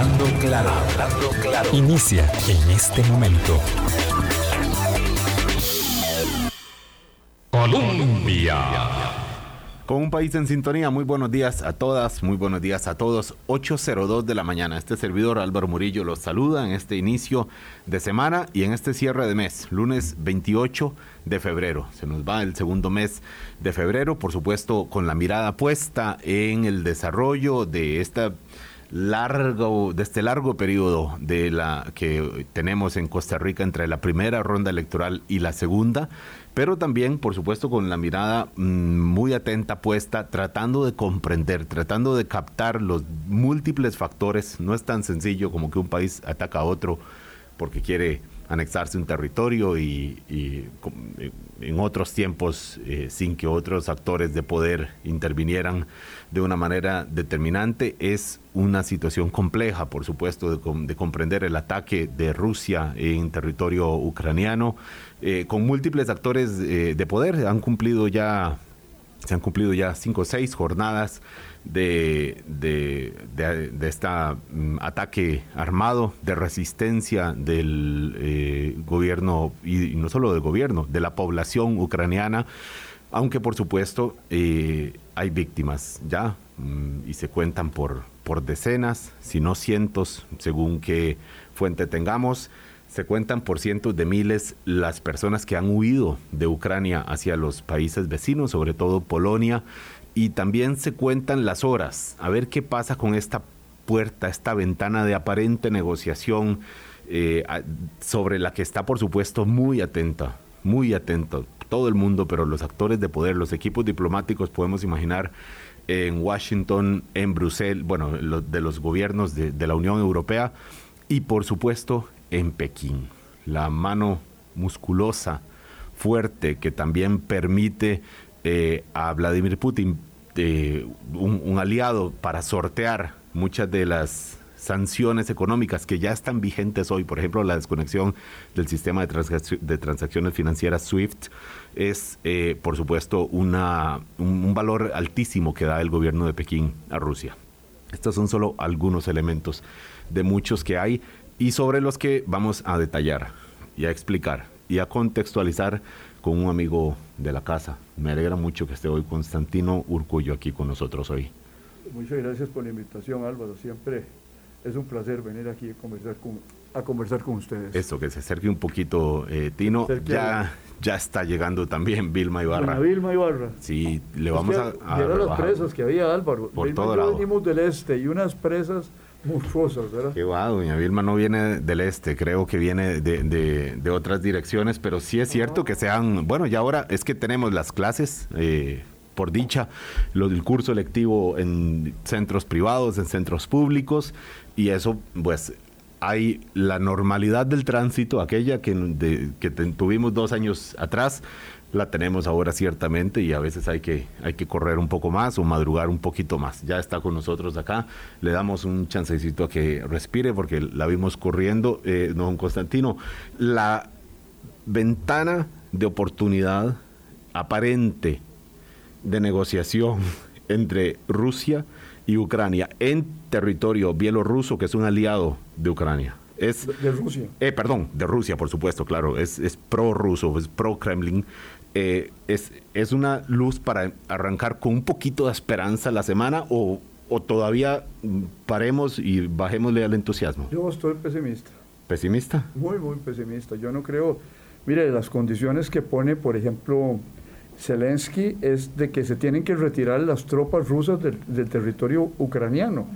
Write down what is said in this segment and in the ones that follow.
Hablando hablando. Inicia en este momento. Colombia. Con un país en sintonía, muy buenos días a todas, muy buenos días a todos. 8.02 de la mañana. Este servidor Álvaro Murillo los saluda en este inicio de semana y en este cierre de mes, lunes 28 de febrero. Se nos va el segundo mes de febrero, por supuesto, con la mirada puesta en el desarrollo de esta largo, de este largo periodo de la que tenemos en Costa Rica entre la primera ronda electoral y la segunda, pero también, por supuesto, con la mirada mm, muy atenta puesta, tratando de comprender, tratando de captar los múltiples factores. No es tan sencillo como que un país ataca a otro porque quiere anexarse un territorio y, eh, en otros tiempos eh, sin que otros actores de poder intervinieran de una manera determinante. Es una situación compleja, por supuesto, de, comprender el ataque de Rusia en territorio ucraniano, eh, con múltiples actores de poder. Han cumplido ya, se han cumplido ya cinco o seis jornadas de, de, de, este ataque armado, de resistencia del eh, gobierno, y, no solo del gobierno, de la población ucraniana, aunque por supuesto eh, hay víctimas ya mm, y se cuentan por, por decenas, si no cientos, según qué fuente tengamos. Se cuentan por cientos de miles las personas que han huido de Ucrania hacia los países vecinos, sobre todo Polonia, y también se cuentan las horas, a ver qué pasa con esta puerta, esta ventana de aparente negociación eh, sobre la que está por supuesto muy atenta, muy atento todo el mundo, pero los actores de poder, los equipos diplomáticos, podemos imaginar en Washington, en Bruselas, bueno, de los gobiernos de la Unión Europea y por supuesto en Pekín. La mano musculosa, fuerte, que también permite eh, a Vladimir Putin eh, un, aliado para sortear muchas de las sanciones económicas que ya están vigentes hoy, por ejemplo, la desconexión del sistema de, transacciones financieras SWIFT, es, eh, por supuesto, una, un, valor altísimo que da el gobierno de Pekín a Rusia. Estos son solo algunos elementos de muchos que hay y sobre los que vamos a detallar y a explicar y a contextualizar con un amigo de la casa. Me alegra mucho que esté hoy Constantino Urcullo aquí con nosotros hoy. Muchas gracias por la invitación, Álvaro. Siempre es un placer venir aquí a conversar con, a conversar con ustedes. Eso, que se acerque un poquito, eh, Tino. Ya, ya está llegando también Vilma Ibarra. Vilma Ibarra. Sí, le vamos a, a, las presas que había, Álvaro. Por todo lado. venimos del este y unas presas monstruosas, ¿verdad? Qué va, doña Vilma no viene del este, creo que viene de, otras direcciones, pero sí es cierto que sean, bueno, y ahora es que tenemos las clases, eh, por dicha, lo del curso electivo en centros privados, en centros públicos, y eso, pues, hay la normalidad del tránsito, aquella que, que tuvimos dos años atrás, la tenemos ahora ciertamente y a veces hay que, hay que correr un poco más o madrugar un poquito más. Ya está con nosotros acá, le damos un chancecito a que respire porque la vimos corriendo. Eh, don Constantino, la ventana de oportunidad aparente de negociación entre Rusia y Ucrania en territorio bielorruso, que es un aliado de Ucrania. Es, de, Rusia. Eh, perdón, de Rusia, por supuesto, claro. Es, es pro-ruso, es pro-Kremlin. Eh, es, es una luz para arrancar con un poquito de esperanza la semana o, o todavía paremos y bajémosle al entusiasmo? Yo estoy pesimista. ¿Pesimista? Muy, muy pesimista. Yo no creo, mire, las condiciones que pone, por ejemplo, Zelensky es de que se tienen que retirar las tropas rusas del, del territorio ucraniano.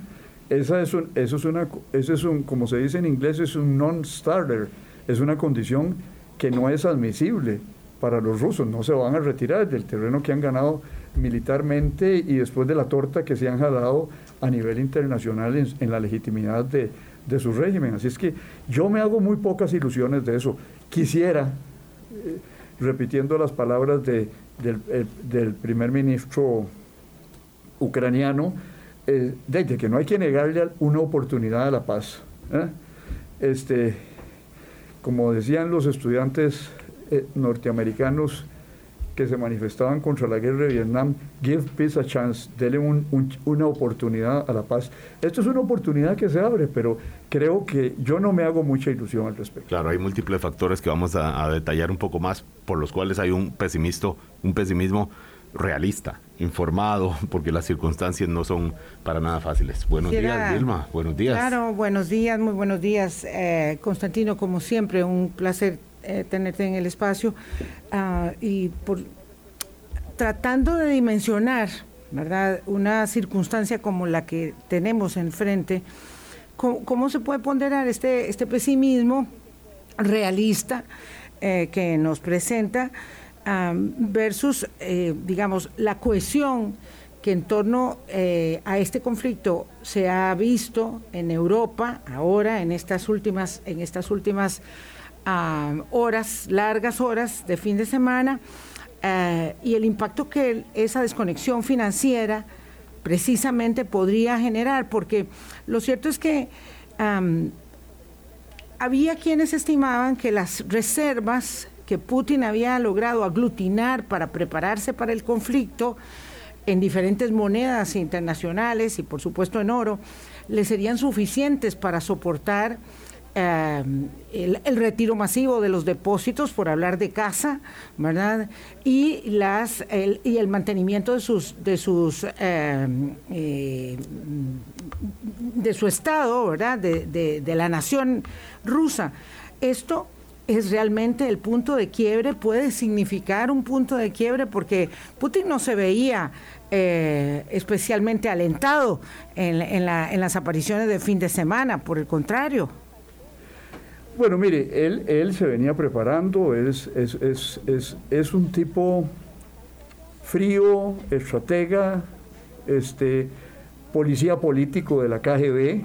Esa es un, eso es una, eso es un, como se dice en inglés, es un non-starter, es una condición que no es admisible para los rusos, no se van a retirar del terreno que han ganado militarmente y después de la torta que se han jalado a nivel internacional en, la legitimidad de, su régimen. Así es que yo me hago muy pocas ilusiones de eso. Quisiera, eh, repitiendo las palabras de, del, primer ministro ucraniano, eh, de, que no hay que negarle una oportunidad a la paz. ¿eh? Este, como decían los estudiantes eh, norteamericanos que se manifestaban contra la guerra de Vietnam, give peace a chance, dele una oportunidad a la paz. Esto es una oportunidad que se abre, pero creo que yo no me hago mucha ilusión al respecto. Claro, hay múltiples factores que vamos a, detallar un poco más, por los cuales hay un pesimismo, un pesimismo realista, informado, porque las circunstancias no son para nada fáciles. Buenos días, Vilma. Buenos días. Claro, buenos días, muy buenos días. Eh, Constantino, como siempre, un placer eh, tenerte en el espacio. Ah, y tratando de dimensionar, ¿verdad?, una circunstancia como la que tenemos enfrente, ¿cómo, se puede ponderar este, este pesimismo realista eh, que nos presenta? versus, eh, digamos, la cohesión que en torno a este conflicto se ha visto en Europa ahora, en estas últimas, en estas últimas horas, largas horas de fin de semana, eh, y el impacto que esa desconexión financiera precisamente podría generar, porque lo cierto es que había quienes estimaban que las reservas que Putin había logrado aglutinar para prepararse para el conflicto en diferentes monedas internacionales y por supuesto en oro, le serían suficientes para soportar eh, el, retiro masivo de los depósitos, por hablar de casa, ¿verdad? Y, las, el, y el mantenimiento de sus, de sus eh, eh, de su estado, ¿verdad? De, de la nación rusa. Esto es realmente el punto de quiebre, puede significar un punto de quiebre porque Putin no se veía eh, especialmente alentado en, las apariciones de fin de semana, por el contrario. Bueno, mire, él, él se venía preparando, es, es, un tipo frío, estratega, este, policía político de la KGB,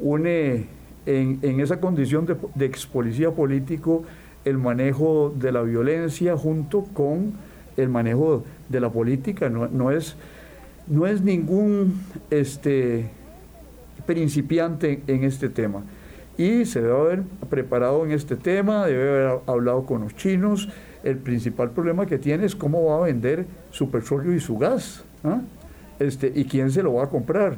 une en, esa condición de, ex policía político el manejo de la violencia junto con el manejo de la política. No, es, no es ningún este, principiante en este tema. Y se debe haber preparado en este tema, debe haber hablado con los chinos. El principal problema que tiene es cómo va a vender su petróleo y su gas. ¿ah? Este, y quién se lo va a comprar.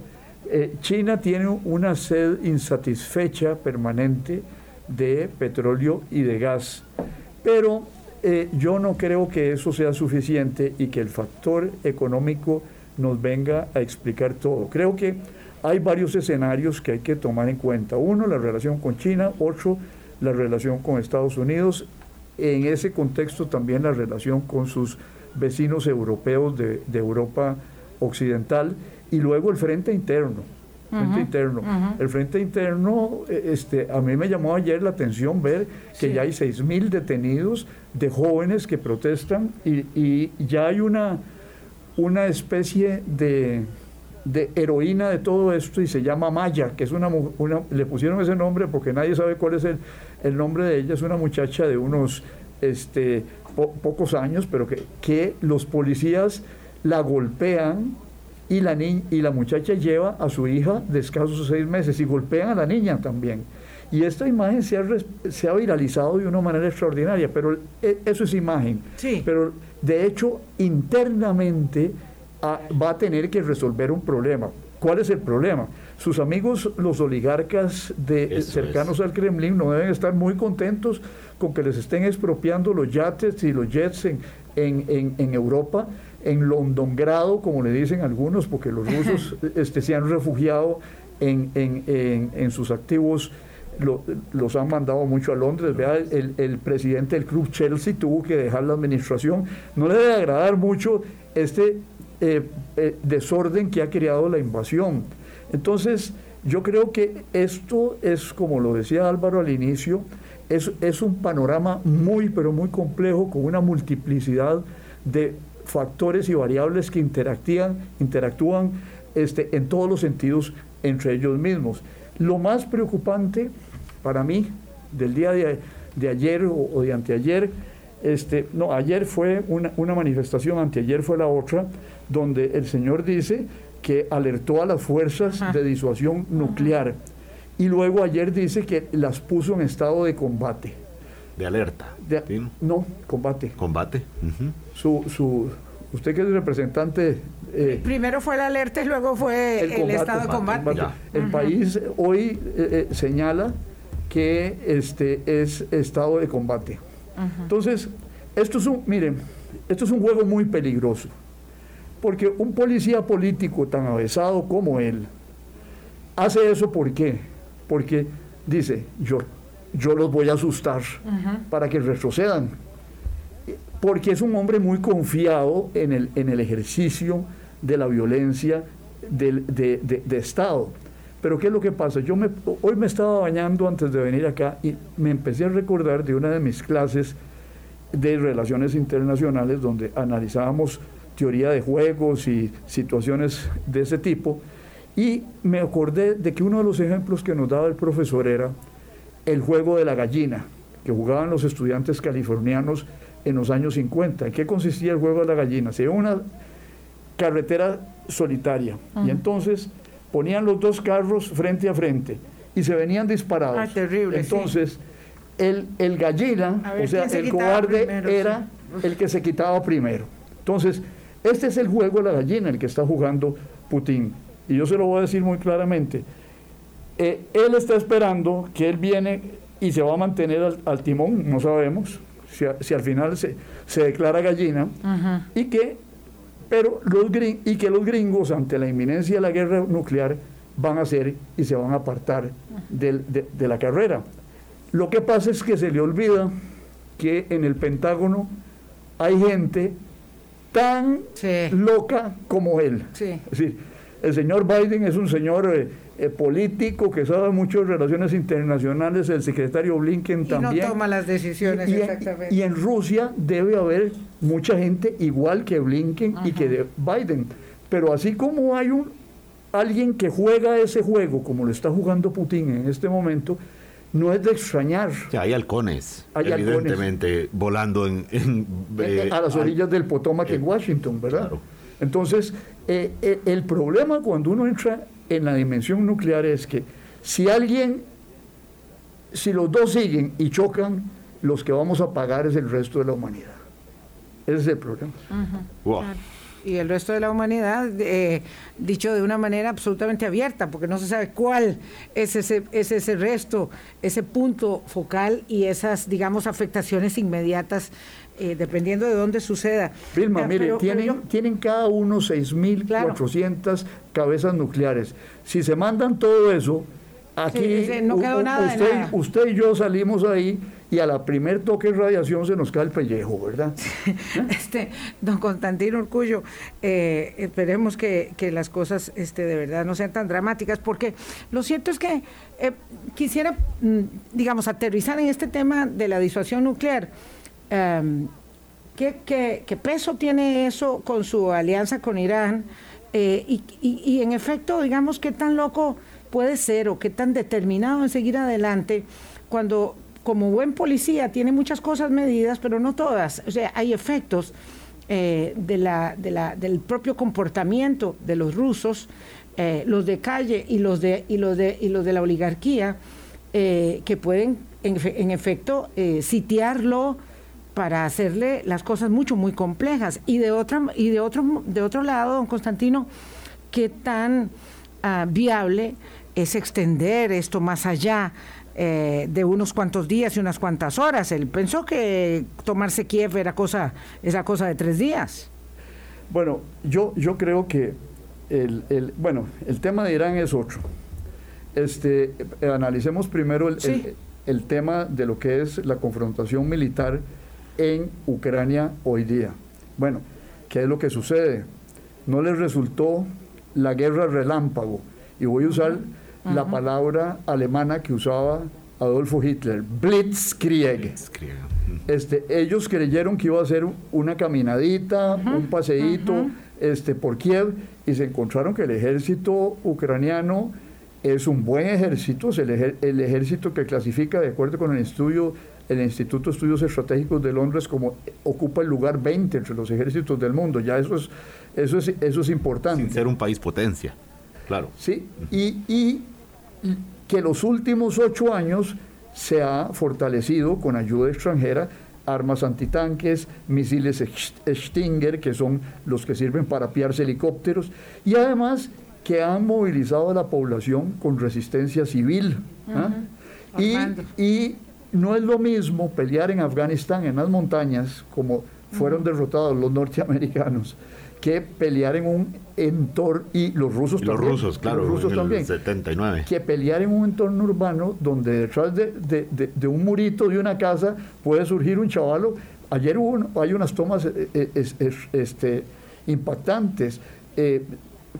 Eh, China tiene una sed insatisfecha permanente de petróleo y de gas, pero eh, yo no creo que eso sea suficiente y que el factor económico nos venga a explicar todo. Creo que hay varios escenarios que hay que tomar en cuenta. Uno, la relación con China, otro, la relación con Estados Unidos, en ese contexto también la relación con sus vecinos europeos de, de Europa Occidental y luego el frente interno. Frente interno. El frente interno, e, este, a mí me llamó ayer la atención ver que ya hay 6.000 detenidos de jóvenes que protestan y, ya hay una, una especie de, heroína de todo esto y se llama Maya, que es una, una, le pusieron ese nombre porque nadie sabe cuál es el, nombre de ella, es una muchacha de unos este, pocos años, pero que, que los policías la golpean y la, y la muchacha lleva a su hija de escasos seis meses y golpean a la niña también. Y esta imagen se ha, se ha viralizado de una manera extraordinaria, pero e, eso es imagen. Sí. Pero de hecho, internamente va a tener que resolver un problema. ¿Cuál es el problema? Sus amigos, los oligarcas de, cercanos al Kremlin, no deben estar muy contentos con que les estén expropiando los yates y los jets en, en, en Europa en Londongrado, como le dicen algunos, porque los rusos este, se han refugiado en, sus activos, los han mandado mucho a Londres. Vea, el, presidente del club Chelsea tuvo que dejar la administración. No le debe agradar mucho este eh, eh, desorden que ha creado la invasión. Entonces, yo creo que esto es, como lo decía Álvaro al inicio, es, es un panorama muy, pero muy complejo, con una multiplicidad de factores y variables que interactúan, interactúan este, en todos los sentidos entre ellos mismos. Lo más preocupante para mí del día de, ayer o, de anteayer, este, no, ayer fue una, una, manifestación, anteayer fue la otra, donde el señor dice que alertó a las fuerzas de disuasión nuclear y luego ayer dice que las puso en estado de combate. de alerta. no, combate. Combate. su, su, usted que es representante... Eh, Primero fue la alerta y luego fue el, estado de combate. El país hoy eh, eh, señala que este es estado de combate. Entonces, esto es un, miren, esto es un juego muy peligroso, porque un policía político tan avesado como él hace eso ¿por qué? Porque dice, yo, yo los voy a asustar para que retrocedan, porque es un hombre muy confiado en el, en el ejercicio de la violencia de, de Estado. Pero ¿qué es lo que pasa? Yo me, hoy me estaba bañando antes de venir acá y me empecé a recordar de una de mis clases de relaciones internacionales donde analizábamos teoría de juegos y situaciones de ese tipo y me acordé de que uno de los ejemplos que nos daba el profesor era el juego de la gallina que jugaban los estudiantes californianos en los años 50. ¿En qué consistía el juego de la gallina? Se una carretera solitaria y entonces ponían los dos carros frente a frente y se venían disparados. Ah, terrible, Entonces, el, el gallina, o sea, el cobarde era el que se quitaba primero. Entonces, este es el juego de la gallina, el que está jugando Putin. Y yo se lo voy a decir muy claramente. Eh, él está esperando que él viene y se va a mantener al, timón, no sabemos si, al final se, se declara gallina, y que pero los y que los gringos ante la inminencia de la guerra nuclear van a hacer y se van a apartar de, la carrera. Lo que pasa es que se le olvida que en el Pentágono hay gente tan loca como él. Es decir, el señor Biden es un señor eh, eh, político que sabe mucho de relaciones internacionales, el secretario Blinken también. Y no toma las decisiones y, exactamente. Y en Rusia debe haber mucha gente igual que Blinken y que de Biden. Pero así como hay un alguien que juega ese juego, como lo está jugando Putin en este momento, no es de extrañar. Ya hay halcones, evidentemente, volando en, eh, a las orillas del Potomac en Washington, ¿verdad? Entonces, el problema cuando uno entra en la dimensión nuclear es que si alguien, si los dos siguen y chocan, los que vamos a pagar es el resto de la humanidad. Ese es el problema. Y el resto de la humanidad, eh, dicho de una manera absolutamente abierta, porque no se sabe cuál es ese, es ese resto, ese punto focal y esas, digamos, afectaciones inmediatas eh, dependiendo de dónde suceda. Vilma, mire, tienen, tienen cada uno 6.400 cabezas nucleares. Si se mandan todo eso, aquí usted, usted y yo salimos ahí y a la primer toque de radiación se nos cae el pellejo, ¿verdad? este, don Constantino Orcullo, eh, esperemos que, las cosas este, de verdad no sean tan dramáticas, porque lo cierto es que eh, quisiera, mm, digamos, aterrizar en este tema de la disuasión nuclear. Em, ¿qué, peso tiene eso con su alianza con Irán? Eh, y, en efecto, digamos, qué tan loco puede ser o qué tan determinado en seguir adelante cuando como buen policía tiene muchas cosas medidas, pero no todas. O sea, hay efectos eh, de la, del propio comportamiento de los rusos, eh, los de calle y los de, y los de, y los de la oligarquía, que pueden en, en efecto sitiarlo, para hacerle las cosas mucho, muy complejas. Y de, otra, y de, otro, de otro lado, don Constantino, ¿qué tan ah, viable es extender esto más allá eh, de unos cuantos días y unas cuantas horas? Él pensó que tomarse Kiev era cosa, esa cosa de tres días. Bueno, yo, yo creo que el, el, bueno, el tema de Irán es otro. Este, analicemos primero el, el tema de lo que es la confrontación militar en Ucrania hoy día. Bueno, ¿qué es lo que sucede? No les resultó la guerra relámpago. Y voy a usar la palabra alemana que usaba Adolfo Hitler, Blitzkrieg. Este, ellos creyeron que iba a ser una caminadita, un paseíto este, por Kiev y se encontraron que el ejército ucraniano es un buen ejército, es el, el ejército que clasifica de acuerdo con el estudio el Instituto de Estudios Estratégicos de Londres como ocupa el lugar 20 entre los ejércitos del mundo. Ya eso es, eso es, eso es importante. Sin ser un país potencia, claro. Sí, y, y que los últimos ocho años se ha fortalecido con ayuda extranjera armas antitanques, misiles Stinger, que son los que sirven para apiarse helicópteros, y además que han movilizado a la población con resistencia civil. ¿ah? y, no es lo mismo pelear en Afganistán, en las montañas, como fueron derrotados los norteamericanos, que pelear en un entorno, y los rusos también. Los rusos, claro, los rusos también, 79. Que pelear en un entorno urbano donde detrás de, de, un murito de una casa puede surgir un chavalo. Ayer hubo, hay unas tomas eh, eh, este, impactantes, eh,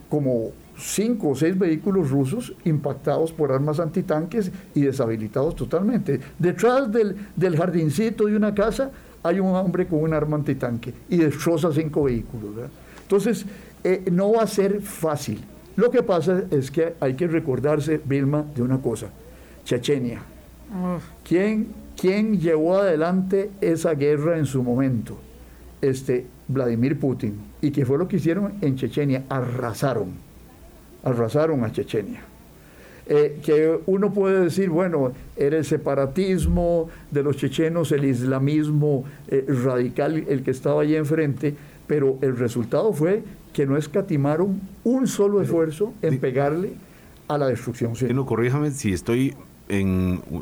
como cinco o seis vehículos rusos impactados por armas antitanques y deshabilitados totalmente. Detrás del, del jardincito de una casa hay un hombre con un arma antitanque y destroza cinco vehículos. Entonces, eh, no va a ser fácil. Lo que pasa es que hay que recordarse, Vilma, de una cosa. Chechenia. ¿Quién, ¿Quién, llevó adelante esa guerra en su momento? Este, Vladimir Putin. ¿Y qué fue lo que hicieron en Chechenia? Arrasaron. Arrasaron a Chechenia. Eh, que uno puede decir, bueno, era el separatismo de los chechenos, el islamismo eh, radical el que estaba allí enfrente, pero el resultado fue que no escatimaron un solo esfuerzo en pegarle a la destrucción. Sí. No, corríjame si estoy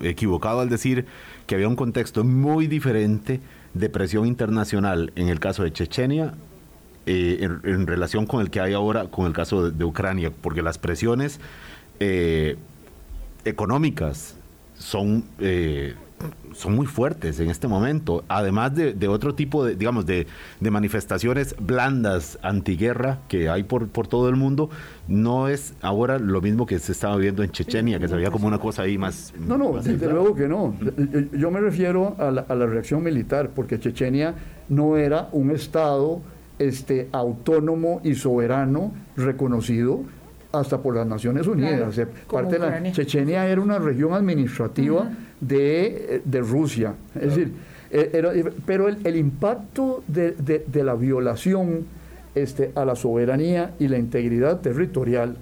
equivocado al decir que había un contexto muy diferente de presión internacional en el caso de Chechenia eh, en, relación con el que hay ahora con el caso de, Ucrania, porque las presiones eh, económicas son eh, son muy fuertes en este momento, además de, otro tipo de, digamos, de, manifestaciones blandas antiguerra que hay por, por todo el mundo, no es ahora lo mismo que se estaba viendo en Chechenia, que se veía como una cosa ahí más... No, no, desde luego que no. Yo me refiero a la, a la, reacción militar, porque Chechenia no era un Estado este, autónomo y soberano reconocido hasta por las Naciones Unidas. parte de la, Chechenia era una región administrativa de, Rusia. Es decir, eh, pero el, impacto de, la violación este, a la soberanía y la integridad territorial,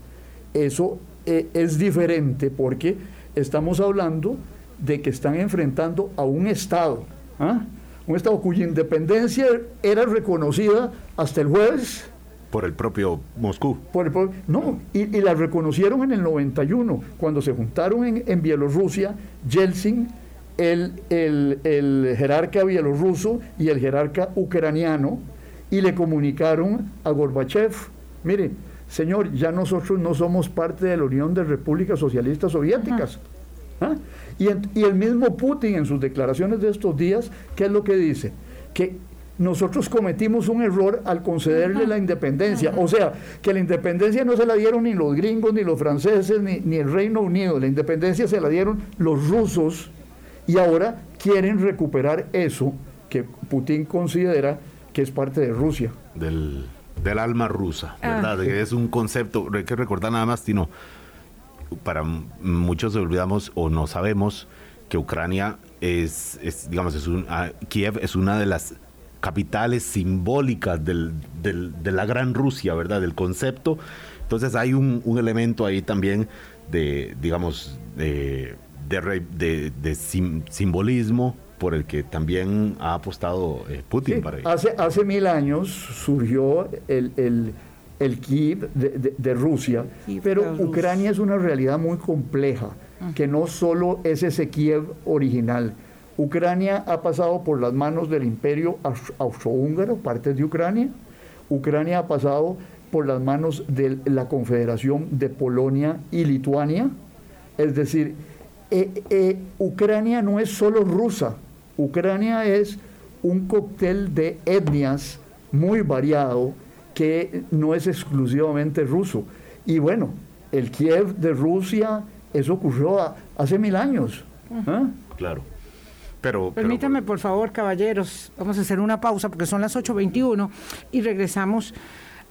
eso eh, es diferente porque estamos hablando de que están enfrentando a un Estado, ¿ah? un Estado cuya independencia era reconocida hasta el jueves por el propio Moscú. Por el no, y, la reconocieron en el 91, cuando se juntaron en, Bielorrusia, Yeltsin, el, el, jerarca bielorruso y el jerarca ucraniano, y le comunicaron a Gorbachev, mire, señor, ya nosotros no somos parte de la Unión de Repúblicas Socialistas Soviéticas. ¿Ah? Y, y el mismo Putin en sus declaraciones de estos días, ¿qué es lo que dice? Que nosotros cometimos un error al concederle la independencia. O sea, que la independencia no se la dieron ni los gringos, ni los franceses, ni, el Reino Unido. La independencia se la dieron los rusos y ahora quieren recuperar eso que Putin considera que es parte de Rusia. Del, alma rusa, ah. ¿verdad? Es un concepto, hay que recordar nada más, Tino, para muchos olvidamos o no sabemos que Ucrania es, digamos, es un, ah, Kiev es una de las capitales simbólicas del, de la gran Rusia, ¿verdad? Del concepto. Entonces hay un, elemento ahí también de, digamos, de, de, simbolismo por el que también ha apostado eh, Putin para ello. Hace, hace mil años surgió el, el, Kiev de, Rusia, pero Ucrania es una realidad muy compleja, que no solo es ese Kiev original, Ucrania ha pasado por las manos del imperio austrohúngaro, partes de Ucrania. Ucrania ha pasado por las manos de la Confederación de Polonia y Lituania. Es decir, eh, eh, Ucrania no es solo rusa, Ucrania es un cóctel de etnias muy variado que no es exclusivamente ruso. Y bueno, el Kiev de Rusia, eso ocurrió hace mil años. ¿ah? Claro. Pero, Permítame, por favor, caballeros, vamos a hacer una pausa porque son las 8.21 y regresamos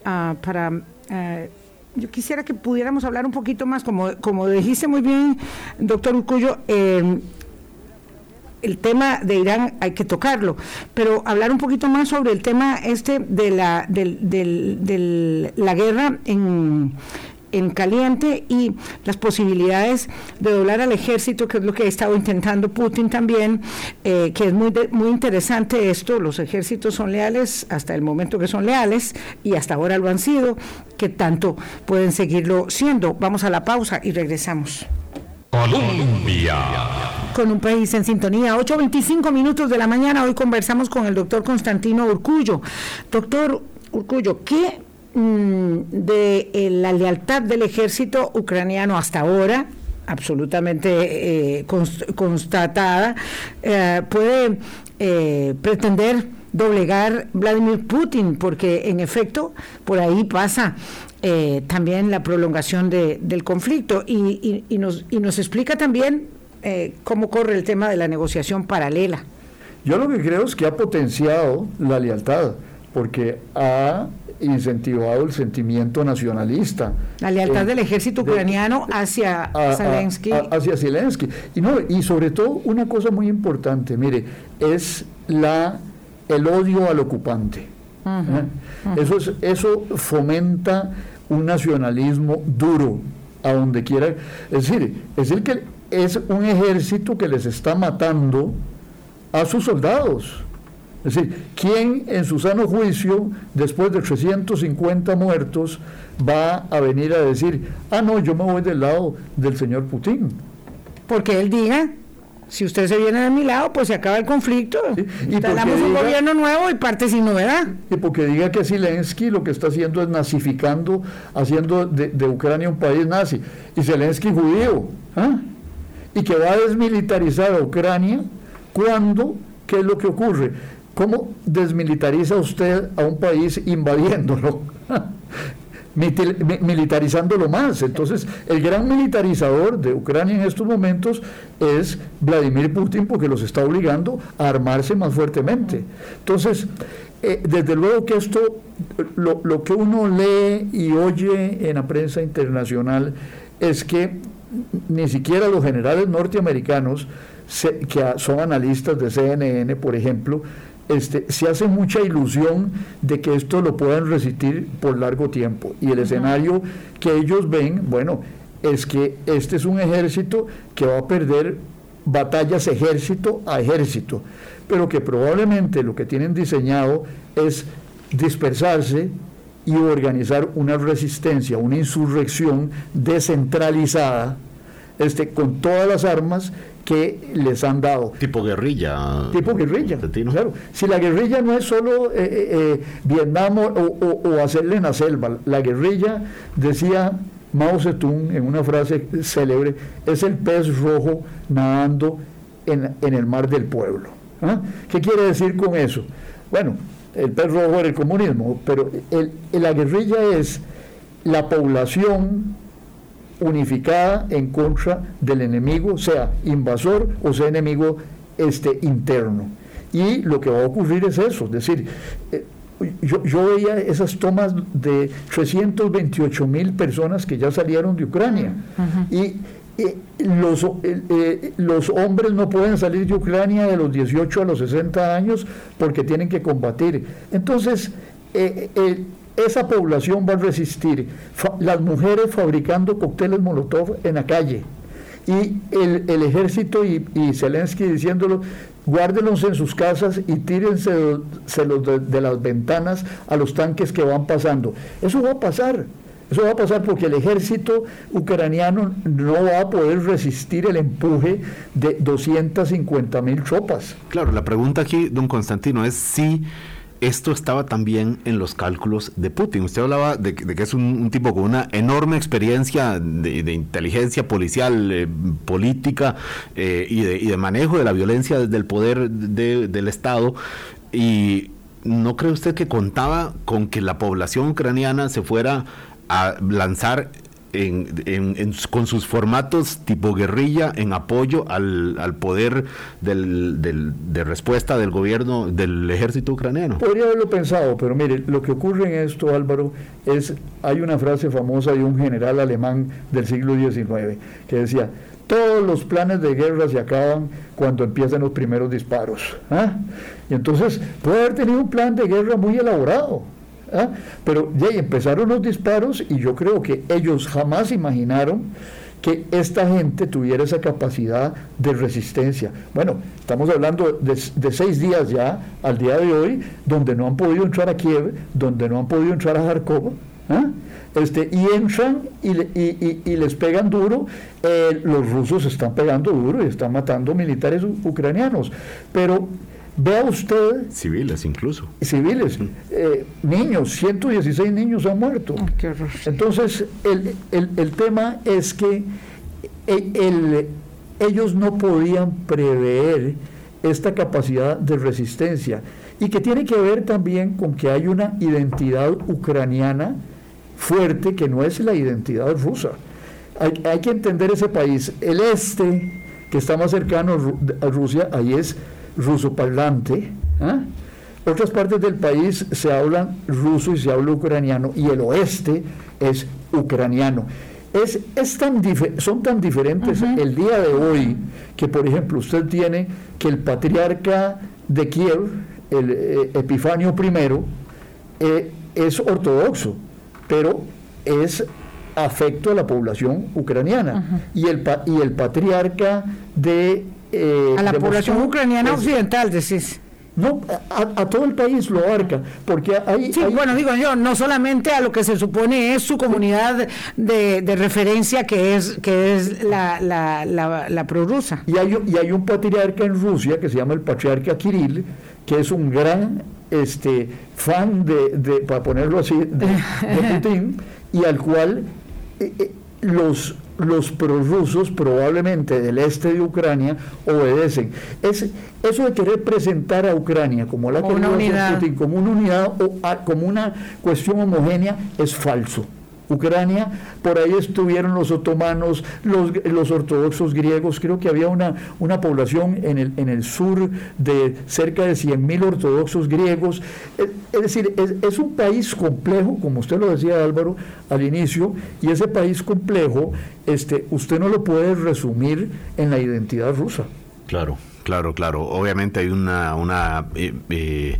uh, para... Uh, yo quisiera que pudiéramos hablar un poquito más, como, como dijiste muy bien, doctor Urcullo, eh, el tema de Irán hay que tocarlo, pero hablar un poquito más sobre el tema este de la, del, del, la guerra en, en caliente y las posibilidades de doblar al ejército, que es lo que ha estado intentando Putin también, eh, que es muy, muy interesante esto, los ejércitos son leales hasta el momento que son leales y hasta ahora lo han sido, que tanto pueden seguirlo siendo. Vamos a la pausa y regresamos. Colombia. Con un país en sintonía, 8.25 minutos de la mañana, hoy conversamos con el doctor Constantino Urcullo. Doctor Urcullo, ¿qué de eh, la lealtad del ejército ucraniano hasta ahora, absolutamente eh, constatada, eh, puede pretender doblegar Vladimir Putin, porque en efecto por ahí pasa también la prolongación del conflicto y, nos, y nos explica también cómo corre el tema de la negociación paralela. Yo lo que creo es que ha potenciado la lealtad, porque ha incentivado el sentimiento nacionalista. La lealtad eh, del ejército ucraniano hacia Zelensky. hacia Zelensky. Y, no, y sobre todo una cosa muy importante, mire, es la, el odio al ocupante. Eso, es, eso fomenta un nacionalismo duro a donde quiera. Es decir, es el que es un ejército que les está matando a sus soldados. Es decir, ¿quién en su sano juicio, después de 350 muertos, va a venir a decir, ah, no, yo me voy del lado del señor Putin? Porque él diga si usted se viene de mi lado, pues se acaba el conflicto. Y Instalamos un gobierno nuevo y parte sin novedad. Y porque diga que Zelensky lo que está haciendo es nazificando, haciendo de, Ucrania un país nazi. Y Zelensky judío. ¿ah? Y que va a desmilitarizar a Ucrania cuando, ¿qué es lo que ocurre? ¿Cómo desmilitariza usted a un país invadiéndolo? militarizándolo más. Entonces, el gran militarizador de Ucrania en estos momentos es Vladimir Putin porque los está obligando a armarse más fuertemente. Entonces, eh, desde luego que esto, lo, lo que uno lee y oye en la prensa internacional es que ni siquiera los generales norteamericanos, que son analistas de CNN, por ejemplo, este, se hace mucha ilusión de que esto lo puedan resistir por largo tiempo. Y el escenario que ellos ven, bueno, es que este es un ejército que va a perder batallas ejército a ejército, pero que probablemente lo que tienen diseñado es dispersarse y organizar una resistencia, una insurrección descentralizada, este, con todas las armas que les han dado. Tipo guerrilla. Tipo guerrilla. Claro. Si la guerrilla no es solo eh, eh, eh, Vietnam o, hacerle en la selva, la guerrilla, decía Mao Zedong en una frase célebre, es el pez rojo nadando en, el mar del pueblo. ¿Ah? ¿Qué quiere decir con eso? Bueno, el pez rojo era el comunismo, pero la guerrilla es la población unificada en contra del enemigo, sea invasor o sea enemigo este, interno. Y lo que va a ocurrir es eso, es decir, eh, yo, veía esas tomas de 328 mil personas que ya salieron de Ucrania y los, eh, los hombres no pueden salir de Ucrania de los 18 a los 60 años porque tienen que combatir. Entonces, eh, esa población va a resistir. las mujeres fabricando cócteles Molotov en la calle. Y el, ejército y, Zelensky diciéndolo, guárdenlos en sus casas y tírense de, de, las ventanas a los tanques que van pasando. Eso va a pasar. Eso va a pasar porque el ejército ucraniano no va a poder resistir el empuje de 250 mil tropas. Claro, la pregunta aquí, don Constantino, es si esto estaba también en los cálculos de Putin. Usted hablaba de, que es un, tipo con una enorme experiencia de, inteligencia policial, eh, política eh, y, de, manejo de la violencia desde el poder del Estado. Y ¿no cree usted que contaba con que la población ucraniana se fuera a lanzar con sus formatos tipo guerrilla en apoyo al, poder de respuesta del gobierno, del ejército ucraniano. Podría haberlo pensado, pero mire, lo que ocurre en esto, Álvaro, es, hay una frase famosa de un general alemán del siglo XIX que decía, todos los planes de guerra se acaban cuando empiezan los primeros disparos. ¿ah? Y entonces puede haber tenido un plan de guerra muy elaborado, ¿ah? Pero ya empezaron los disparos y yo creo que ellos jamás imaginaron que esta gente tuviera esa capacidad de resistencia. Bueno, estamos hablando de, seis días ya, al día de hoy, donde no han podido entrar a Kiev, donde no han podido entrar a Kharkov, ¿ah? este, y entran y, les pegan duro. Eh, los rusos están pegando duro y están matando militares ucranianos. Pero Vea usted... Civiles incluso. Civiles. Eh, niños, 116 niños han muerto. Entonces, el, tema es que eh, ellos no podían prever esta capacidad de resistencia y que tiene que ver también con que hay una identidad ucraniana fuerte que no es la identidad rusa. Hay, hay que entender ese país. El este, que está más cercano a Rusia, ahí es ruso parlante. ¿ah? Otras partes del país se hablan ruso y se habla ucraniano, y el oeste es ucraniano. Es, es tan son tan diferentes el día de hoy que, por ejemplo, usted tiene que el patriarca de Kiev, el eh, Epifanio I, eh, es ortodoxo, pero es afecto a la población ucraniana. y, el, y el patriarca de eh, a la población ucraniana occidental, decís. No, a, todo el país lo abarca, porque hay, sí, bueno, digo yo, no solamente a lo que se supone es su comunidad de, referencia que es que es la, la, la, prorrusa. Y hay, y hay un patriarca en Rusia que se llama el patriarca Kirill, que es un gran este fan de, para ponerlo así, de, Putin, y al cual eh, eh, los los prorrusos, probablemente del este de Ucrania, obedecen. Es, eso de querer presentar a Ucrania como la como una unidad, como una unidad o como una cuestión homogénea es falso. Ucrania, por ahí estuvieron los otomanos, los, los ortodoxos griegos, creo que había una, una población en el, en el sur de cerca de 100.000 ortodoxos griegos. Es, decir, es, un país complejo, como usted lo decía Álvaro al inicio, y ese país complejo, este, usted no lo puede resumir en la identidad rusa. Claro, claro, claro. Obviamente hay una... una eh, eh,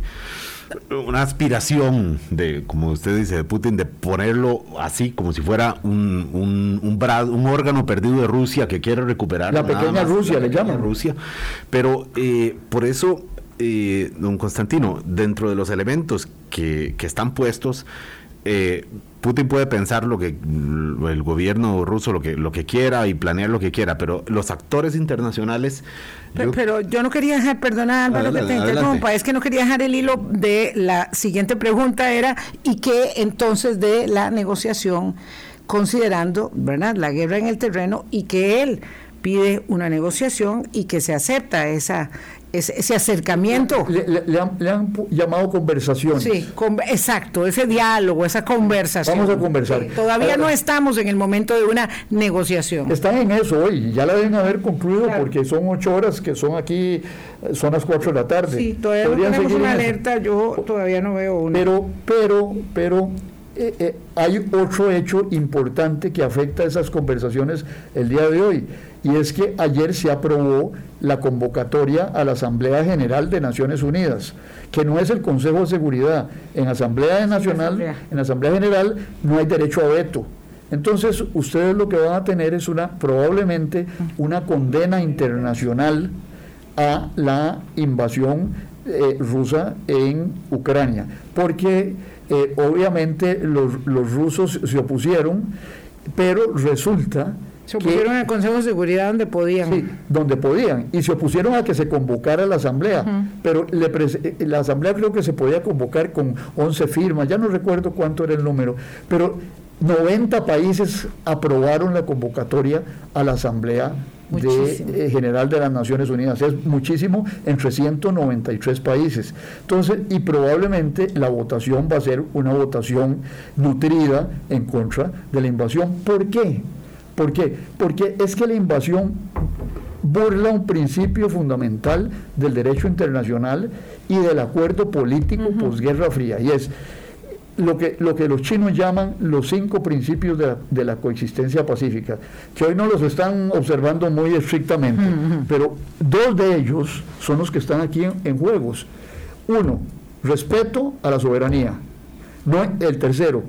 una aspiración de, como usted dice, de Putin, de ponerlo así, como si fuera un, un, un, órgano perdido de Rusia que quiere recuperar. La pequeña Rusia le llaman. Rusia. Pero eh, por eso, eh, don Constantino, dentro de los elementos que, que están puestos, eh, Putin puede pensar lo que el gobierno ruso lo que lo que quiera y planear lo que quiera, pero los actores internacionales. Pero yo, no quería dejar, perdona Álvaro que te interrumpa, es que no quería dejar el hilo de la siguiente pregunta era y qué entonces de la negociación considerando, ¿verdad? La guerra en el terreno y que él pide una negociación y que se acepta esa ese, acercamiento. Le, han, llamado conversación. Sí, exacto, ese diálogo, esa conversación. Vamos a conversar. todavía no estamos en el momento de una negociación. Están en eso hoy, ya la deben haber concluido porque son ocho horas que son aquí, son las cuatro de la tarde. Sí, todavía no tenemos una alerta, yo todavía no veo una. Pero, pero, pero eh, eh, hay otro hecho importante que afecta a esas conversaciones el día de hoy, y es que ayer se aprobó la convocatoria a la Asamblea General de Naciones Unidas, que no es el Consejo de Seguridad. En Asamblea Nacional, en Asamblea General no hay derecho a veto. Entonces, ustedes lo que van a tener es una probablemente una condena internacional a la invasión eh, rusa en Ucrania, porque eh, obviamente los, los, rusos se opusieron, pero resulta... Se opusieron al Consejo de Seguridad donde podían. Sí, donde podían. Y se opusieron a que se convocara la Asamblea. Pero le eh, la Asamblea creo que se podía convocar con 11 firmas, ya no recuerdo cuánto era el número. Pero 90 países aprobaron la convocatoria a la Asamblea de, eh, General de las Naciones Unidas. Es muchísimo entre 193 países. Entonces, y probablemente la votación va a ser una votación nutrida en contra de la invasión. ¿Por qué? ¿Por qué? Porque es que la invasión burla un principio fundamental del derecho internacional y del acuerdo político posguerra fría, y es lo que, lo que los chinos llaman los cinco principios de la, coexistencia pacífica, que hoy no los están observando muy estrictamente, pero dos de ellos son los que están aquí en, juegos. Uno, respeto a la soberanía. No, el tercero,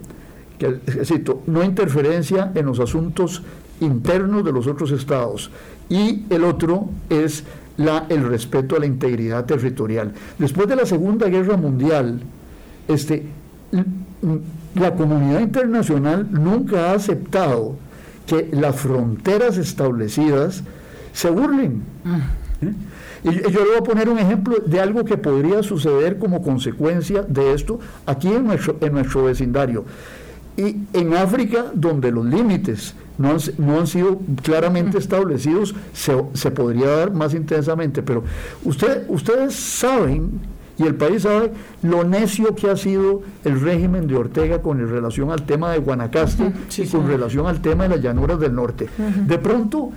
que cito, no interferencia en los asuntos internos de los otros estados. Y el otro es la, el respeto a la integridad territorial. Después de la Segunda Guerra Mundial, este, la comunidad internacional nunca ha aceptado que las fronteras establecidas se burlen. ¿Eh? Y yo le voy a poner un ejemplo de algo que podría suceder como consecuencia de esto aquí en nuestro, en nuestro vecindario. Y en África, donde los límites no han, no han sido claramente establecidos, se, se, podría dar más intensamente. Pero usted, ustedes saben, y el país sabe, lo necio que ha sido el régimen de Ortega con relación al tema de Guanacaste y con relación al tema de las llanuras del norte. De pronto,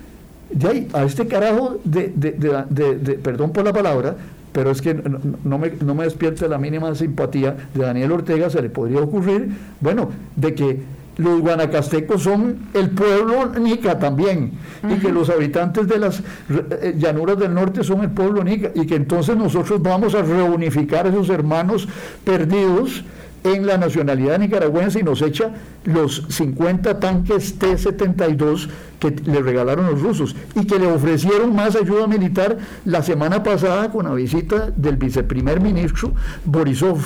de a este carajo de, de, de, perdón por la palabra, pero es que no, me, no me despierte la mínima simpatía de Daniel Ortega, se le podría ocurrir, bueno, de que los guanacastecos son el pueblo nica también, y que los habitantes de las eh, llanuras del norte son el pueblo nica, y que entonces nosotros vamos a reunificar a esos hermanos perdidos en la nacionalidad nicaragüense y nos echa los 50 tanques T-72 que le regalaron los rusos y que le ofrecieron más ayuda militar la semana pasada con la visita del viceprimer ministro Borisov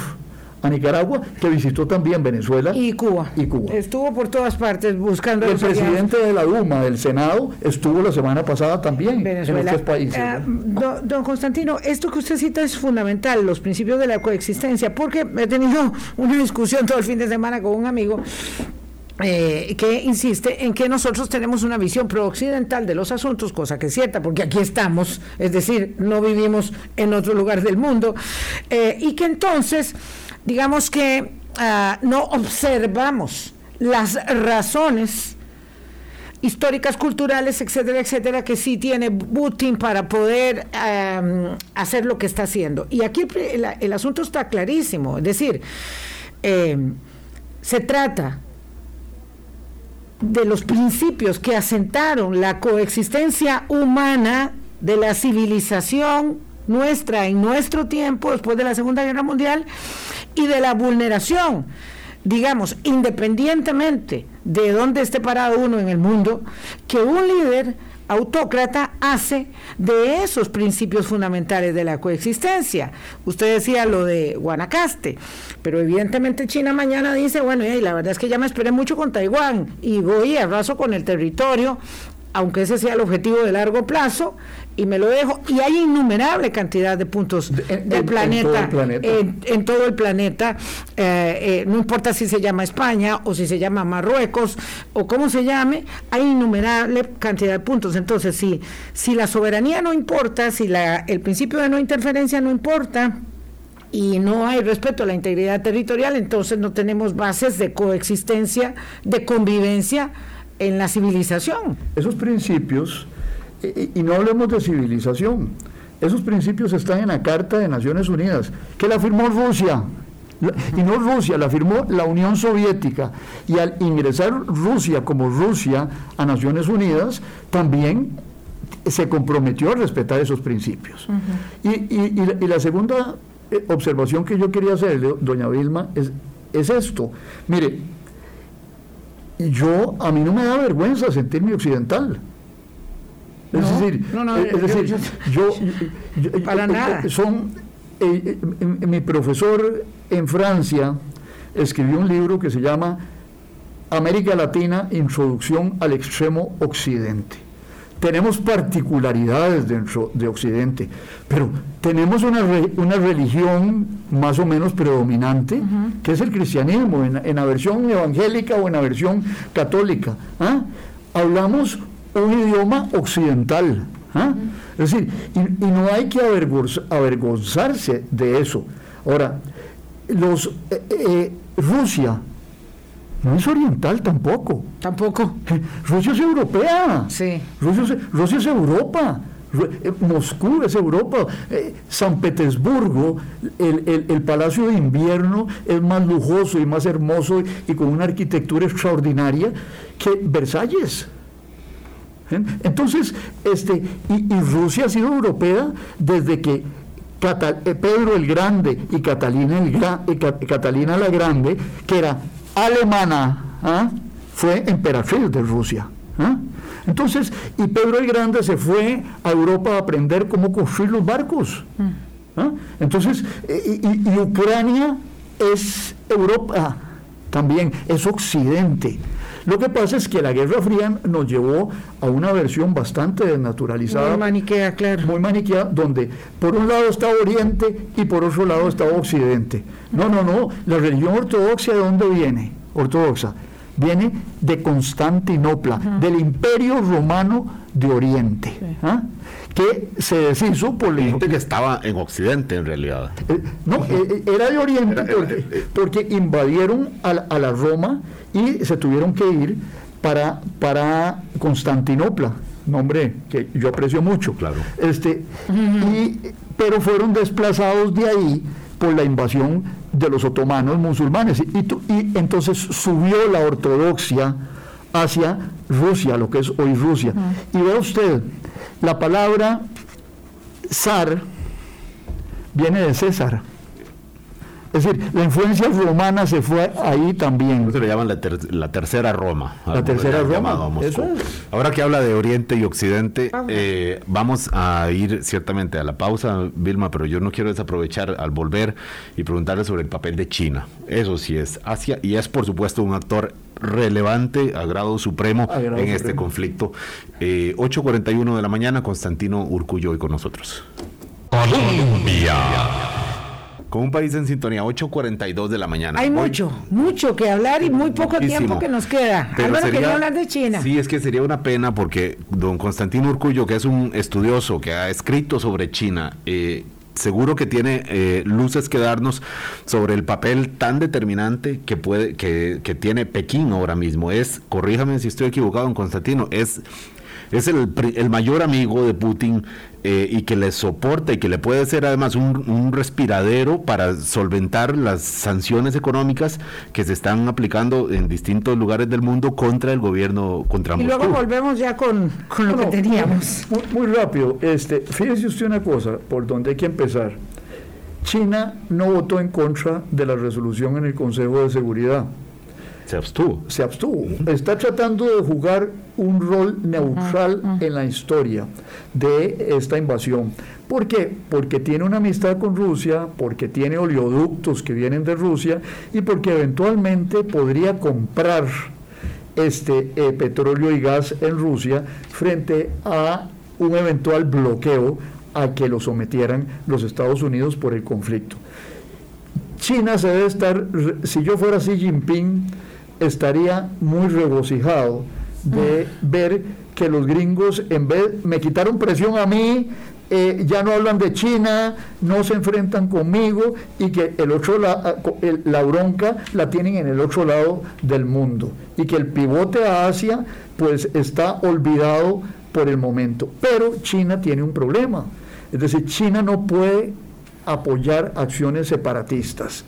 a Nicaragua, que visitó también Venezuela y Cuba. Y Cuba. Estuvo por todas partes buscando. El presidente de la Duma, del Senado, estuvo la semana pasada también Venezuela. en estos países. Ah, don, Constantino, esto que usted cita es fundamental, los principios de la coexistencia, porque he tenido una discusión todo el fin de semana con un amigo eh, que insiste en que nosotros tenemos una visión pro-occidental de los asuntos, cosa que es cierta, porque aquí estamos, es decir, no vivimos en otro lugar del mundo, eh, y que entonces digamos que ah, no observamos las razones históricas, culturales, etcétera, etcétera, que sí tiene Putin para poder hacer lo que está haciendo. Y aquí el, asunto está clarísimo, es decir, em, se trata de los principios que asentaron la coexistencia humana de la civilización nuestra en nuestro tiempo, después de la Segunda Guerra Mundial, y de la vulneración, digamos, independientemente de dónde esté parado uno en el mundo, que un líder autócrata hace de esos principios fundamentales de la coexistencia. Usted decía lo de Guanacaste, pero evidentemente China mañana dice, bueno, y la verdad es que ya me esperé mucho con Taiwán y voy a raso con el territorio, aunque ese sea el objetivo de largo plazo, y me lo dejo. Y hay innumerable cantidad de puntos del planeta, en todo el planeta, eh, eh, no importa si se llama España o si se llama Marruecos o cómo se llame, hay innumerable cantidad de puntos. Entonces, si, si la soberanía no importa, si la, el principio de no interferencia no importa, y no hay respeto a la integridad territorial, entonces no tenemos bases de coexistencia, de convivencia en la civilización. Esos principios y, no hablemos de civilización. Esos principios están en la Carta de Naciones Unidas, que la firmó Rusia. Y no Rusia, la firmó la Unión Soviética. Y al ingresar Rusia como Rusia a Naciones Unidas, también se comprometió a respetar esos principios. y, la, segunda eh, observación que yo quería hacer, doña Vilma, es, es esto. Mire, yo, a mí no me da vergüenza sentirme occidental. Es decir, es decir yo, para nada. Son, eh, eh, mi profesor en Francia escribió un libro que se llama América Latina, Introducción al Extremo Occidente. Tenemos particularidades dentro de Occidente, pero tenemos una, una religión más o menos predominante, que es el cristianismo, en, la versión evangélica o en la versión católica. ¿ah? Hablamos un idioma occidental. ¿ah? Es decir, y, no hay que avergonzarse de eso. Ahora, los, eh, eh, Rusia no es oriental tampoco. Tampoco. Rusia es europea. Sí. Rusia es, Europa. Eh, Moscú es Europa, San Petersburgo, el, el, Palacio de Invierno es más lujoso y más hermoso y con una arquitectura extraordinaria que Versalles. Entonces, este, y, Rusia ha sido europea desde que eh, Pedro el Grande y Catalina, el Catalina la Grande, que era alemana, ¿ah? fue emperatriz de Rusia. ¿ah? Entonces, y Pedro el Grande se fue a Europa a aprender cómo construir los barcos. ¿ah? Entonces, y, Ucrania es Europa también, es Occidente. Lo que pasa es que la Guerra Fría nos llevó a una versión bastante desnaturalizada. Muy maniquea, claro. Muy maniquea, donde por un lado estaba Oriente y por otro lado estaba Occidente. No, no, no. La religión ortodoxa, ¿de dónde viene? Ortodoxa viene de Constantinopla, del Imperio Romano de Oriente, ¿ah? Que se deshizo por la gente que estaba en Occidente en realidad. Eh, no, eh, eh, era de Oriente porque, invadieron a la, Roma y se tuvieron que ir para, para Constantinopla nombre que yo aprecio mucho. Claro. Este, y, pero fueron desplazados de ahí por la invasión de los otomanos musulmanes. Y, y entonces subió la ortodoxia hacia Rusia, lo que es hoy Rusia. Y vea usted, la palabra zar viene de César. Es decir, la influencia romana se fue ahí también. Se le llaman la, tercera Roma. La tercera Roma. Ahora que habla de Oriente y Occidente, eh, vamos a ir ciertamente a la pausa, Vilma, pero yo no quiero desaprovechar al volver y preguntarle sobre el papel de China. Eso sí es Asia y es por supuesto un actor relevante a grado supremo en este conflicto. 8.41 eh, de la mañana, Constantino Urcullo hoy con nosotros. Colombia con un país en sintonía, 8.42 de la mañana. Hay mucho, mucho que hablar y muy poco tiempo que nos queda. Álvaro quería hablar de China. Sí, es que sería una pena porque don Constantino Urcullo, que es un estudioso que ha escrito sobre China, eh, seguro que tiene eh, luces que darnos sobre el papel tan determinante que puede que, que tiene Pekín ahora mismo. Es, corríjame si estoy equivocado, don Constantino, es es el, el, mayor amigo de Putin eh, y que le soporta y que le puede ser además un, respiradero para solventar las sanciones económicas que se están aplicando en distintos lugares del mundo contra el gobierno, contra Y luego volvemos ya con, lo que teníamos. Muy, rápido, este, fíjese usted una cosa, por donde hay que empezar. China no votó en contra de la resolución en el Consejo de Seguridad. Se abstuvo. Se abstuvo. Está tratando de jugar un rol neutral en la historia de esta invasión. ¿Por qué? Porque tiene una amistad con Rusia, porque tiene oleoductos que vienen de Rusia y porque eventualmente podría comprar este eh, petróleo y gas en Rusia frente a un eventual bloqueo a que lo sometieran los Estados Unidos por el conflicto. China se debe estar, si yo fuera Xi Jinping, estaría muy regocijado de ver que los gringos, en vez, me quitaron presión a mí, eh, ya no hablan de China, no se enfrentan conmigo y que el otro la, la bronca la tienen en el otro lado del mundo. Y que el pivote a Asia pues está olvidado por el momento. Pero China tiene un problema, es decir, China no puede apoyar acciones separatistas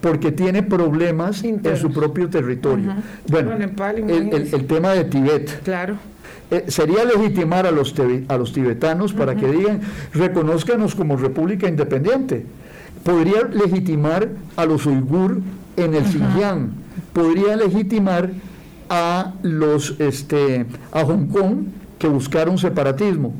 porque tiene problemas en su propio territorio. Bueno, el, tema de Tibet. Claro. Eh, sería legitimar a los, a los tibetanos para que digan, reconozcanos como república independiente. Podría legitimar a los uigur en el Xinjiang. Podría legitimar a los este, a Hong Kong que buscaron separatismo.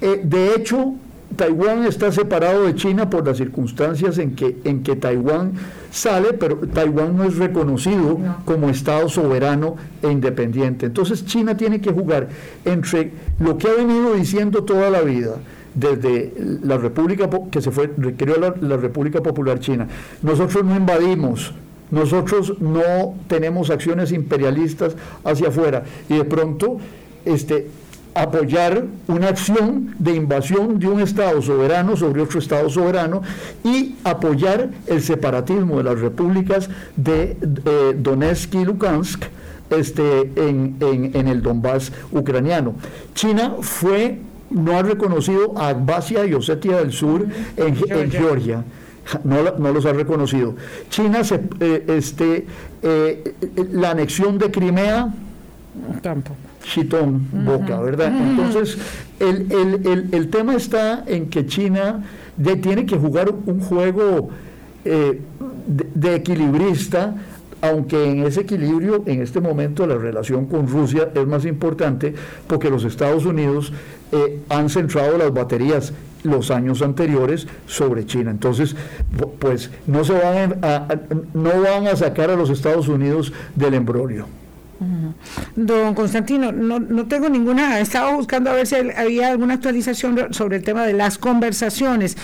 Eh, de hecho, Taiwán está separado de China por las circunstancias en que, en que Taiwán sale, pero Taiwán no es reconocido como Estado soberano e independiente. Entonces China tiene que jugar entre lo que ha venido diciendo toda la vida, desde la República que se fue, creó la, la República Popular China. Nosotros no invadimos, nosotros no tenemos acciones imperialistas hacia afuera y de pronto este apoyar una acción de invasión de un Estado soberano sobre otro Estado soberano y apoyar el separatismo de las repúblicas de eh, Donetsk y Lugansk este, en, en, el Donbass ucraniano. China fue, no ha reconocido a Abjasia y Osetia del Sur en, Georgia. No, los ha reconocido. China, se, eh, este, eh, la anexión de Crimea, tampoco chitón boca, ¿verdad? Entonces, el, tema está en que China tiene que jugar un juego eh, de, equilibrista, aunque en ese equilibrio, en este momento, la relación con Rusia es más importante porque los Estados Unidos eh, han centrado las baterías los años anteriores sobre China. Entonces, pues no se van a, no van a sacar a los Estados Unidos del embrolio. Don Constantino, no, no tengo ninguna, estaba buscando a ver si había alguna actualización sobre el tema de las conversaciones.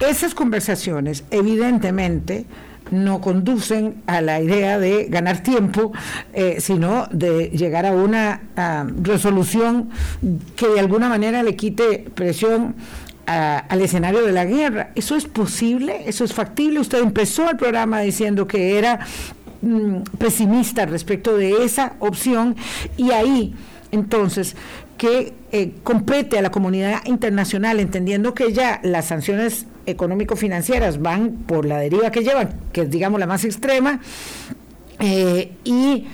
Esas conversaciones, evidentemente, no conducen a la idea de ganar tiempo, eh, sino de llegar a una resolución que de alguna manera le quite presión al escenario de la guerra. ¿Eso es posible? ¿Eso es factible? Usted empezó el programa diciendo que era mm, pesimista respecto de esa opción y ahí entonces que eh, compete a la comunidad internacional, entendiendo que ya las sanciones económico-financieras van por la deriva que llevan, que es digamos la más extrema, eh, y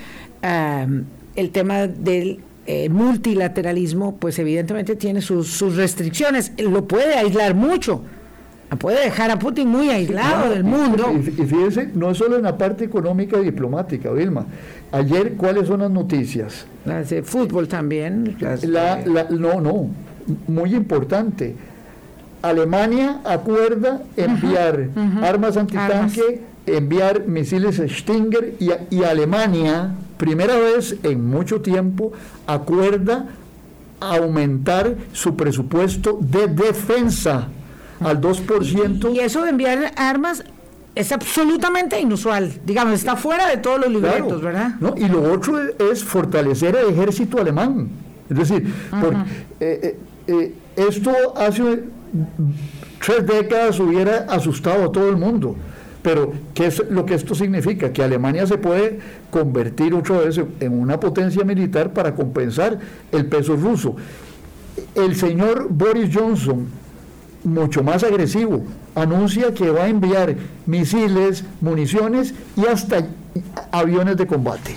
el tema del eh, multilateralismo, pues evidentemente tiene sus, restricciones, lo puede aislar mucho, puede dejar a Putin muy aislado del mundo. Y, fíjese, no es solo en la parte económica y diplomática, Vilma. Ayer, ¿cuáles son las noticias? Las de fútbol también. no, no, muy importante. Alemania acuerda enviar armas antitanque, enviar misiles Stinger y, y Alemania primera vez en mucho tiempo, acuerda aumentar su presupuesto de defensa al 2%. Y, eso de enviar armas es absolutamente inusual, digamos, está fuera de todos los libretos, ¿verdad? ¿no? Y lo otro es fortalecer el ejército alemán. Es decir, eh, eh, eh, esto hace tres décadas hubiera asustado a todo el mundo. Pero, ¿qué es lo que esto significa? Que Alemania se puede convertir otra vez en una potencia militar para compensar el peso ruso. El señor Boris Johnson, mucho más agresivo, anuncia que va a enviar misiles, municiones y hasta aviones de combate.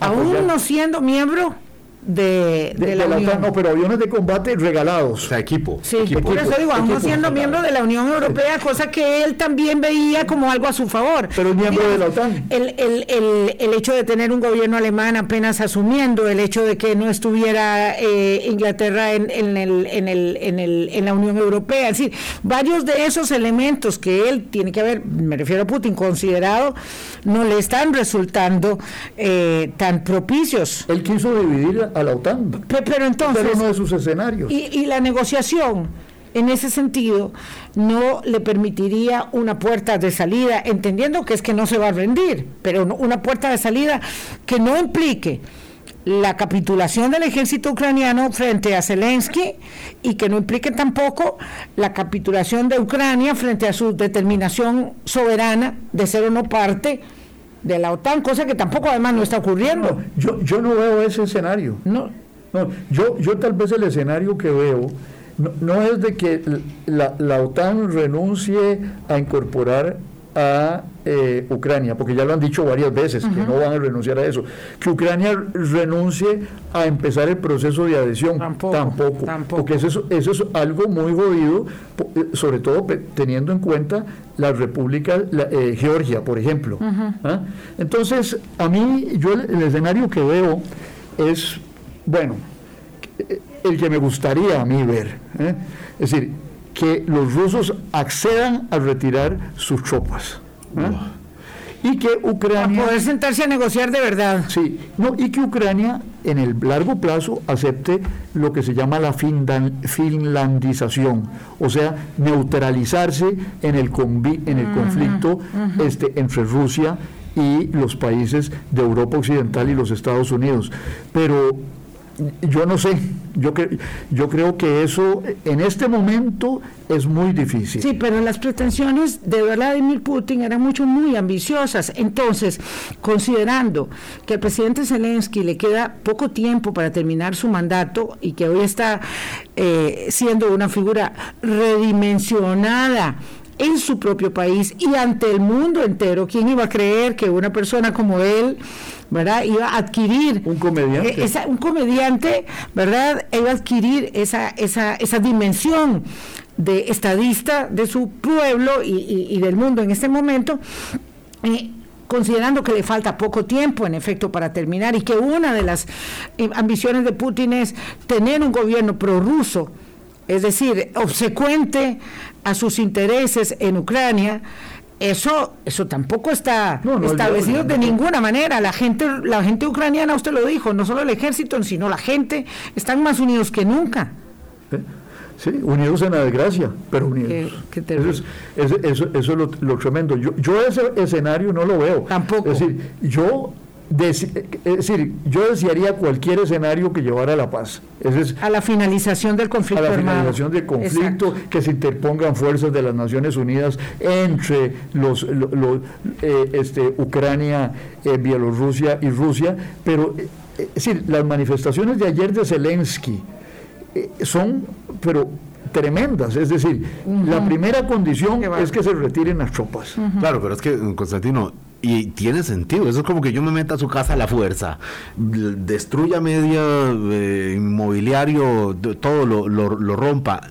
Aún no siendo miembro de, la, Unión. no, pero aviones de combate regalados. O sea, equipo. Sí, por eso digo, aún siendo miembro de la Unión Europea, cosa que él también veía como algo a su favor. Pero es miembro de la OTAN. El, el, el, el, hecho de tener un gobierno alemán apenas asumiendo, el hecho de que no estuviera eh, Inglaterra en, en, el, en, el, en, el, en la Unión Europea, es decir, varios de esos elementos que él tiene que haber, me refiero a Putin, considerado, no le están resultando eh, tan propicios. Él quiso dividir a la OTAN. Pero, entonces... uno de sus escenarios. Y, la negociación, en ese sentido, no le permitiría una puerta de salida, entendiendo que es que no se va a rendir, pero una puerta de salida que no implique la capitulación del ejército ucraniano frente a Zelensky y que no implique tampoco la capitulación de Ucrania frente a su determinación soberana de ser o no parte de la OTAN, cosa que tampoco además no está ocurriendo. yo, yo no veo ese escenario. No. no yo, yo tal vez el escenario que veo no, es de que la, la OTAN renuncie a incorporar a eh, Ucrania, porque ya lo han dicho varias veces, que no van a renunciar a eso, que Ucrania renuncie a empezar el proceso de adhesión, tampoco, porque eso, eso, es algo muy jodido, eh, sobre todo teniendo en cuenta la República eh, Georgia, por ejemplo. ¿ah? Entonces, a mí, yo el, el escenario que veo es, bueno, el que me gustaría a mí ver, es decir, que los rusos accedan a retirar sus tropas. Y que Ucrania... Para poder sentarse a negociar de verdad. Sí, no, y que Ucrania en el largo plazo acepte lo que se llama la finlandización, o sea, neutralizarse en el, en el conflicto este, entre Rusia y los países de Europa Occidental y los Estados Unidos. Pero yo no sé, yo, yo creo que eso en este momento es muy difícil. Sí, pero las pretensiones de Vladimir Putin eran mucho, muy ambiciosas. Entonces, considerando que al presidente Zelensky le queda poco tiempo para terminar su mandato y que hoy está eh, siendo una figura redimensionada, en su propio país y ante el mundo entero. ¿Quién iba a creer que una persona como él, ¿verdad? Iba a adquirir... Un comediante. esa- un comediante, ¿verdad? Iba a adquirir esa, esa, esa dimensión de estadista de su pueblo y, y- y del mundo en este momento. eh, considerando que le falta poco tiempo, en efecto, para terminar, y que una de las eh, ambiciones de Putin es tener un gobierno prorruso, es decir, obsecuente a sus intereses en Ucrania, eso, eso tampoco está No, no, establecido de ninguna manera. La gente, la gente ucraniana, usted lo dijo, no solo el ejército, sino la gente, están más unidos que nunca. ¿eh? Sí, unidos en la desgracia, pero unidos. Qué- qué eso es, eso, eso- eso es lo, lo tremendo. Yo, yo ese escenario no lo veo. Tampoco. Es decir, yo, es decir, yo desearía cualquier escenario que llevara a la paz. Ese es A la finalización del a conflicto la armado. finalización del conflicto, Exacto. que se interpongan fuerzas de las Naciones Unidas entre los, lo- lo- eh, este, Ucrania, eh, Bielorrusia y Rusia, pero eh, es decir, las manifestaciones de ayer de Zelensky eh, son, pero tremendas, es decir, la primera condición es que se retiren las tropas. Claro, pero es que, Constantino, y tiene sentido. Eso es como que yo me meta a su casa a la fuerza, destruya media eh, inmobiliario, todo lo, lo- lo rompa.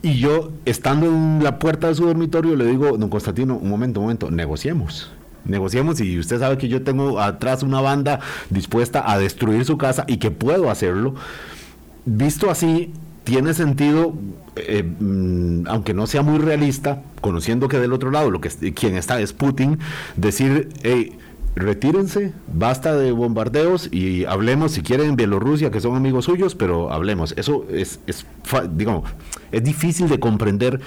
Y yo, estando en la puerta de su dormitorio, le digo, don Constantino, un momento, un momento, negociemos. Negociemos y usted sabe que yo tengo atrás una banda dispuesta a destruir su casa y que puedo hacerlo. Visto así, tiene sentido, eh, mm, aunque no sea muy realista, conociendo que del otro lado lo que quien está es Putin, decir, hey, retírense, basta de bombardeos y hablemos si quieren en Bielorrusia, que son amigos suyos, pero hablemos. Eso es, es es difícil de comprender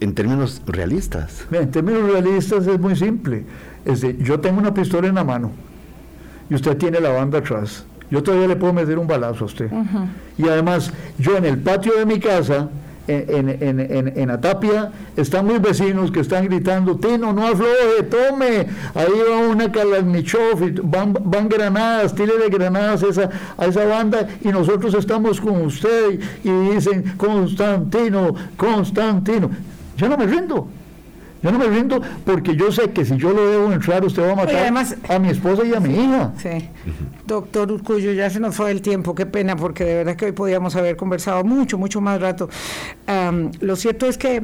en términos realistas. En términos realistas es muy simple. Es de, yo tengo una pistola en la mano y usted tiene la banda atrás. Yo todavía le puedo meter un balazo a usted. Y además, yo en el patio de mi casa, en, en, en, en- en Atapia, están mis vecinos que están gritando, Tino, no afloje, tome. Ahí va una Kalashnikov, van, van granadas, de granadas esa, a esa banda y nosotros estamos con usted. Y dicen, Constantino, Constantino. Yo no me rindo. Yo no me rindo porque yo sé que si yo lo debo entrar, usted va a matar además- a mi esposa y a mi hija. Sí. Doctor Urcullo, ya se nos fue el tiempo, qué pena, porque de verdad que hoy podíamos haber conversado mucho, mucho más rato. Lo cierto es que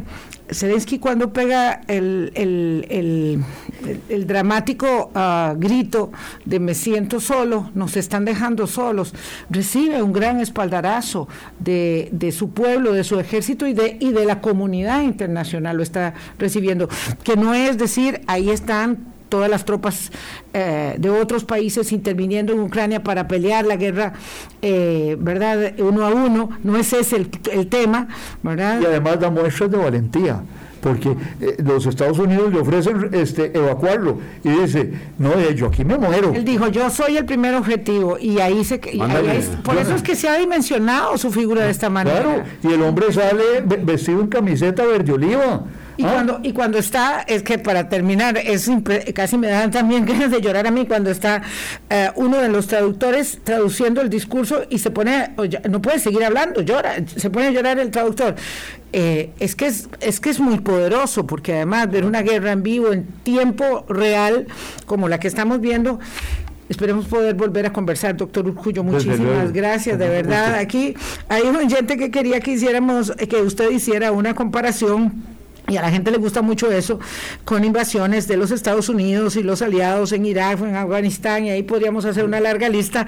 Zelensky cuando pega el, el- el- el- dramático ah, grito de me siento solo, nos están dejando solos, recibe un gran espaldarazo de, de su pueblo, de su ejército y de, y de la comunidad internacional, lo está recibiendo. Que no es decir, ahí están todas las tropas eh, de otros países interviniendo en Ucrania para pelear la guerra, eh, ¿verdad? Uno a uno, no es ese el, el tema, ¿verdad? Y además da muestras de valentía, porque eh, los Estados Unidos le ofrecen este, evacuarlo y dice, no, eh, yo aquí me muero. Él dijo, yo soy el primer objetivo y ahí se... y ahí Ándale. es- por eso es que se ha dimensionado su figura de esta manera. Claro, y el hombre sale ve- vestido en camiseta verde oliva. Y, Ah, cuando, y cuando está, es que para terminar, es casi me dan también ganas de llorar a mí cuando está eh, uno de los traductores traduciendo el discurso y se pone, no puede seguir hablando, llora, se pone a llorar el traductor. Eh, es, que es, es que es muy poderoso, porque además ver una guerra en vivo, en tiempo real, como la que estamos viendo, Esperemos poder volver a conversar, doctor. Desde Muchísimas gracias, de verdad. Aquí hay un oyente que quería que hiciéramos, que usted hiciera una comparación. Y a la gente le gusta mucho eso, con invasiones de los Estados Unidos y los aliados en Irak, en Afganistán, y ahí podríamos hacer una larga lista.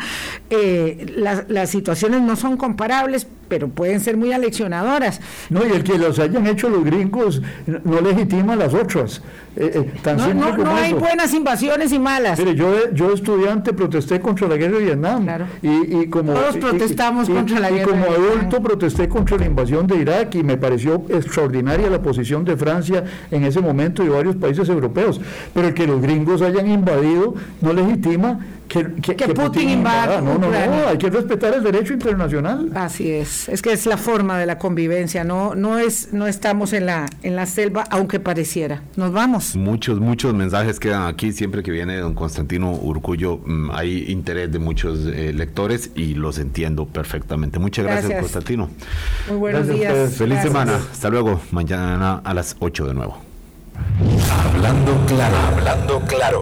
Eh, las, las situaciones no son comparables, pero pueden ser muy aleccionadoras. No, y el que los hayan hecho los gringos no, legitima las otras. Eh, eh, tan No, no, como no hay buenas invasiones y malas. Mire, yo, yo estudiante protesté contra la guerra de Vietnam. Claro. Y, y como, Todos y- y- protestamos y- contra la y guerra como de Vietnam. adulto protesté contra la invasión de Irak y me pareció extraordinaria la posición de Francia en ese momento y varios países europeos. Pero el que los gringos hayan invadido no legitima que, Putin, invada. No, no, no, hay que respetar el derecho internacional. Así es, es que es la forma de la convivencia, no, no es, no estamos en la, en la selva, aunque pareciera. Nos vamos. Muchos, muchos mensajes quedan aquí, siempre que viene don Constantino Urcullo, mm, hay interés de muchos eh, lectores y los entiendo perfectamente. Muchas gracias, Constantino. Muy buenos días. Feliz semana. Hasta luego. Mañana a las 8 de nuevo. Hablando claro, hablando claro.